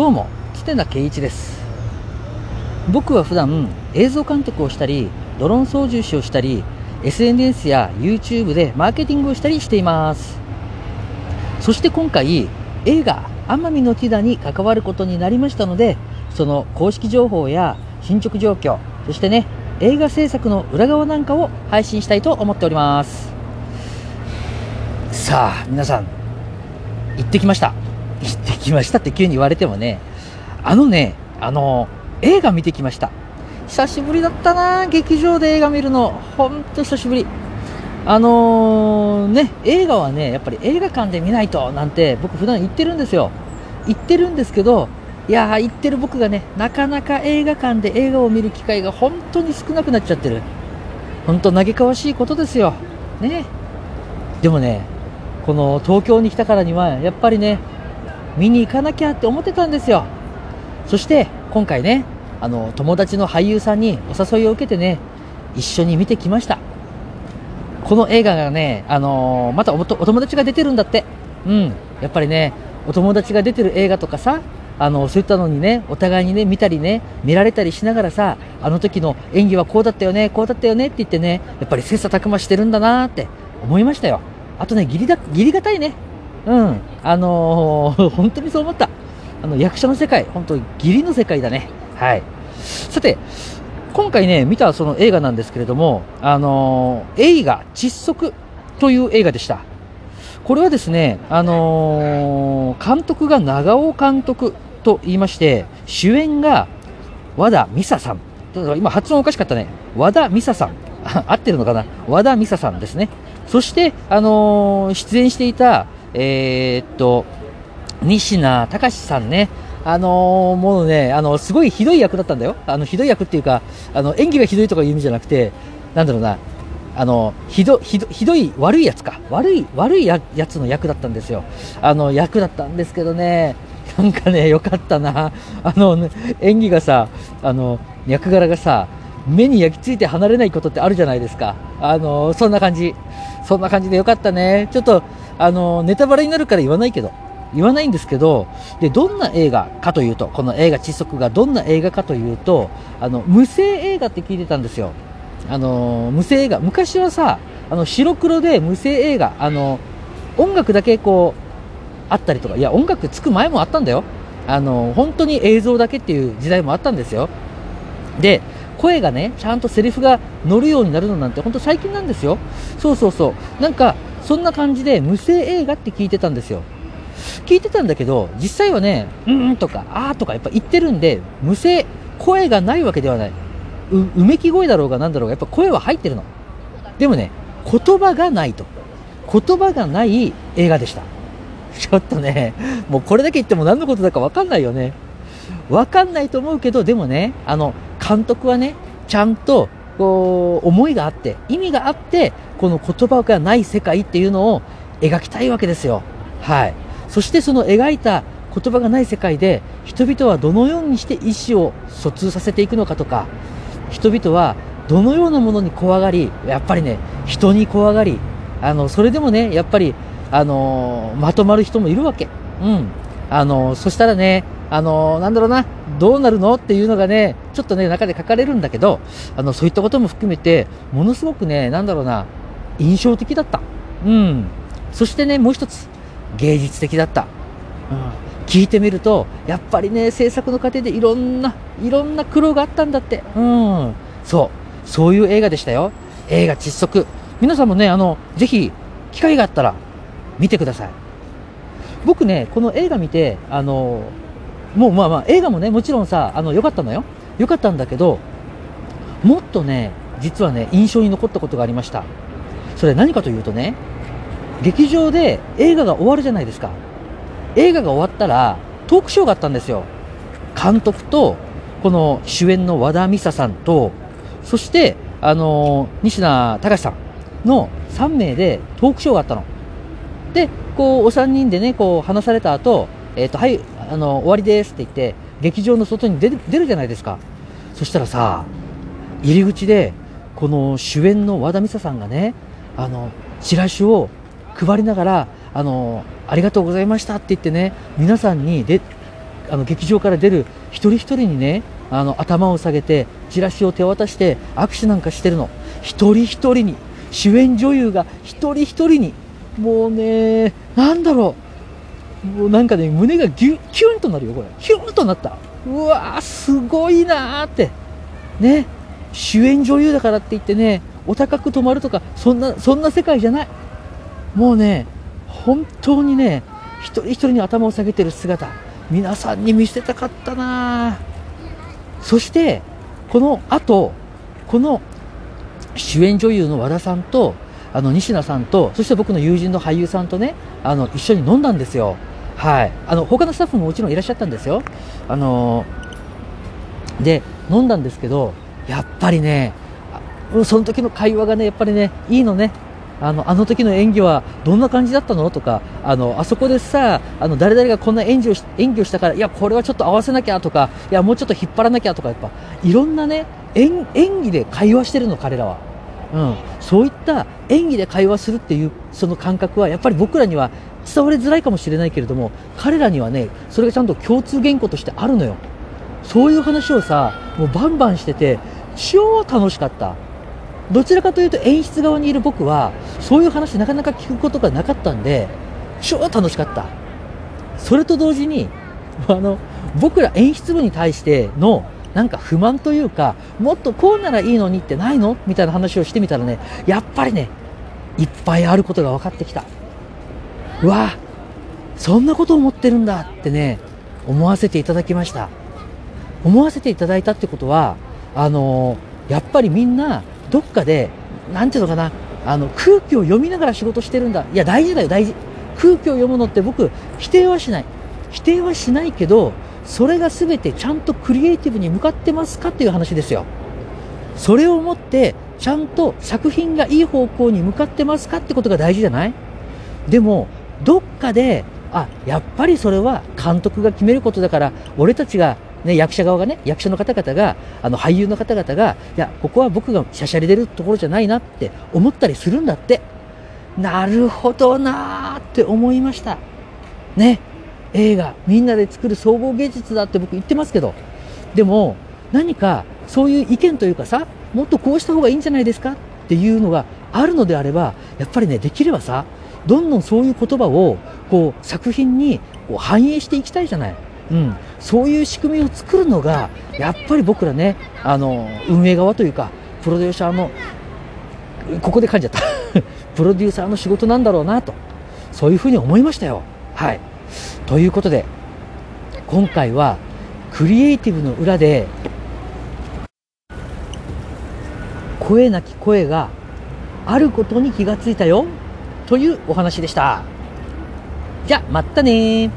どうも常田圭一です。僕は普段映像監督をしたりドローン操縦士をしたり SNS や YouTube でマーケティングをしたりしています。そして今回映画奄美のティダに関わることになりましたのでその公式情報や進捗状況そしてね映画制作の裏側なんかを配信したいと思っております。さあ皆さん行ってきました。きましたって急に言われてもねあのねあの映画見てきました。久しぶりだったな劇場で映画見るの。ほんと久しぶり。あのー、ね映画はねやっぱり映画館で見ないとなんて僕普段言ってるんですよ。言ってるんですけどいやー言ってる僕がねなかなか映画館で映画を見る機会が本当に少なくなっちゃってる。本当嘆かわしいことですよ。ね。でもねこの東京に来たからにはやっぱりね見に行かなきゃって思ってたんですよ。そして今回ねあの友達の俳優さんにお誘いを受けてね一緒に見てきました。この映画がね、あのー、またお友達が出てるんだって。うん。やっぱりねお友達が出てる映画とかさあのそういったのにねお互いにね見たりね見られたりしながらさあの時の演技はこうだったよねこうだったよねって言ってねやっぱり切磋琢磨してるんだなって思いましたよ。あとね義理だ義理がたいね。うんあのー、本当にそう思ったあの役者の世界本当義理の世界だねはいさて今回ね見たその映画なんですけれどもあのー、映画窒息という映画でしたこれはですね、あのー、監督が長尾監督と言いまして、主演が和田美沙さん。今発音おかしかったね。和田美沙さん。合ってるのかな？和田美沙さんですね。そして、あのー、出演していた、えー、っと、西名隆さんね。あのー、もうね、あの、すごいひどい役だったんだよ。あの、ひどい役っていうか、あの、演技がひどいとかいう意味じゃなくて、なんだろうな、あのひどひどひどい悪いやつか。悪い悪いやつの役だったんですよ。あの役だったんですけどね。なんかねよかったな。あの、ね、演技がさあの役柄がさ目に焼き付いて離れないことってあるじゃないですか。あのそんな感じ。そんな感じでよかったね。ちょっとあのネタバレになるから言わないけど言わないんですけどでどんな映画かというとこの映画「窒息」がどんな映画かというとあの無声映画って聞いてたんですよ。あの無声映画。昔はさあの白黒で無声映画あの音楽だけこうあったりとかいや音楽つく前もあったんだよ。あの本当に映像だけっていう時代もあったんですよ。で声がねちゃんとセリフが乗るようになるのなんて本当最近なんですよ。そうそうそう。なんかそんな感じで無声映画って聞いてたんですよ。聞いてたんだけど実際はね「うん」とか「あ」とかやっぱ言ってるんで無声声がないわけではない。うめき声だろうが何だろうがやっぱ声は入ってるの。でもね言葉がないと。言葉がない映画でした。ちょっとねもうこれだけ言っても何のことだか分かんないよね。分かんないと思うけどでもねあの監督はねちゃんとこう思いがあって意味があってこの言葉がない世界っていうのを描きたいわけですよ。はい。そしてその描いた言葉がない世界で人々はどのようにして意思を疎通させていくのかとか人々はどのようなものに怖がりやっぱりね人に怖がりあのそれでもねやっぱりあのまとまる人もいるわけ、うん。あのそしたらねあのなんだろうなどうなるのっていうのがねちょっとね中で書かれるんだけどあのそういったことも含めてものすごくねなんだろうな印象的だった、うん、そしてねもう一つ芸術的だった、うん、聞いてみるとやっぱりね制作の過程でいろんないろんな苦労があったんだって。うん。そう。そういう映画でしたよ。映画窒息。皆さんもねあのぜひ機会があったら見てください。僕ねこの映画見てあのもうまあまあ映画もねもちろんさあの良かったのよ。良かったんだけどもっとね実はね印象に残ったことがありました。それ何かというとね劇場で映画が終わるじゃないですか。映画が終わったらトークショーがあったんですよ。監督とこの主演の和田美沙さんとそしてあの西名隆さんの3名でトークショーがあったの。でこうお三人でねこう話された後、えっ、ー、とはいあの終わりですって言って劇場の外に出る出るじゃないですか。そしたらさ入り口でこの主演の和田美沙さんがねあのチラシを配りながらあのありがとうございましたって言ってね皆さんにであの劇場から出る一人一人にねあの頭を下げてチラシを手渡して握手なんかしてるの。一人一人に主演女優が一人一人に。もうねなんだろう。もうなんかね胸がギュキュンとなるよこれ。キュンとなった。うわーすごいなーって。ね。主演女優だからって言ってねお高く泊まるとかそんなそんな世界じゃない。もうね本当にね一人一人に頭を下げてる姿皆さんに見せたかったなそしてこの後この主演女優の和田さんとあの西名さんとそして僕の友人の俳優さんとねあの一緒に飲んだんですよ。はい。あの他のスタッフももちろんいらっしゃったんですよ。あので飲んだんですけどやっぱりねその時の会話がねやっぱりねいいのね。あのあの時の演技はどんな感じだったの？とかあのあそこでさあの誰々がこんな演技をし演技をしたからいやこれはちょっと合わせなきゃとかいやもうちょっと引っ張らなきゃとかやっぱいろんなね演技で会話してるの彼らは、うん、そういった演技で会話するっていうその感覚はやっぱり僕らには伝わりづらいかもしれないけれども彼らにはねそれがちゃんと共通言語としてあるのよ。そういう話をさもうバンバンしてて超楽しかった。どちらかというと演出側にいる僕はそういう話なかなか聞くことがなかったんで超楽しかった。それと同時にあの僕ら演出部に対してのなんか不満というかもっとこうならいいのにってないのみたいな話をしてみたらねやっぱりねいっぱいあることが分かってきたうわそんなこと思ってるんだってね思わせていただきました思わせていただいたってことはあのやっぱりみんなどっかで、なんていうのかな、あの空気を読みながら仕事してるんだ。いや、大事だよ、大事。空気を読むのって僕、否定はしない。否定はしないけど、それが全てちゃんとクリエイティブに向かってますかっていう話ですよ。それをもって、ちゃんと作品がいい方向に向かってますかってことが大事じゃない？でも、どっかで、あ、やっぱりそれは監督が決めることだから、俺たちがね、役者側がね、役者の方々が、あの俳優の方々が、いや、ここは僕がしゃしゃり出るところじゃないなって思ったりするんだって。なるほどなーって思いました。ね、映画、みんなで作る総合芸術だって僕言ってますけど、でも、何かそういう意見というかさ、もっとこうした方がいいんじゃないですか？っていうのがあるのであれば、やっぱりね、できればさ、どんどんそういう言葉をこう作品にこう反映していきたいじゃない。うん、そういう仕組みを作るのがやっぱり僕らねあの運営側というかプロデューサーのここで噛んじゃった。プロデューサーの仕事なんだろうなとそういうふうに思いましたよ。はい、ということで今回はクリエイティブの裏で声なき声があることに気がついたよというお話でした。じゃあまたね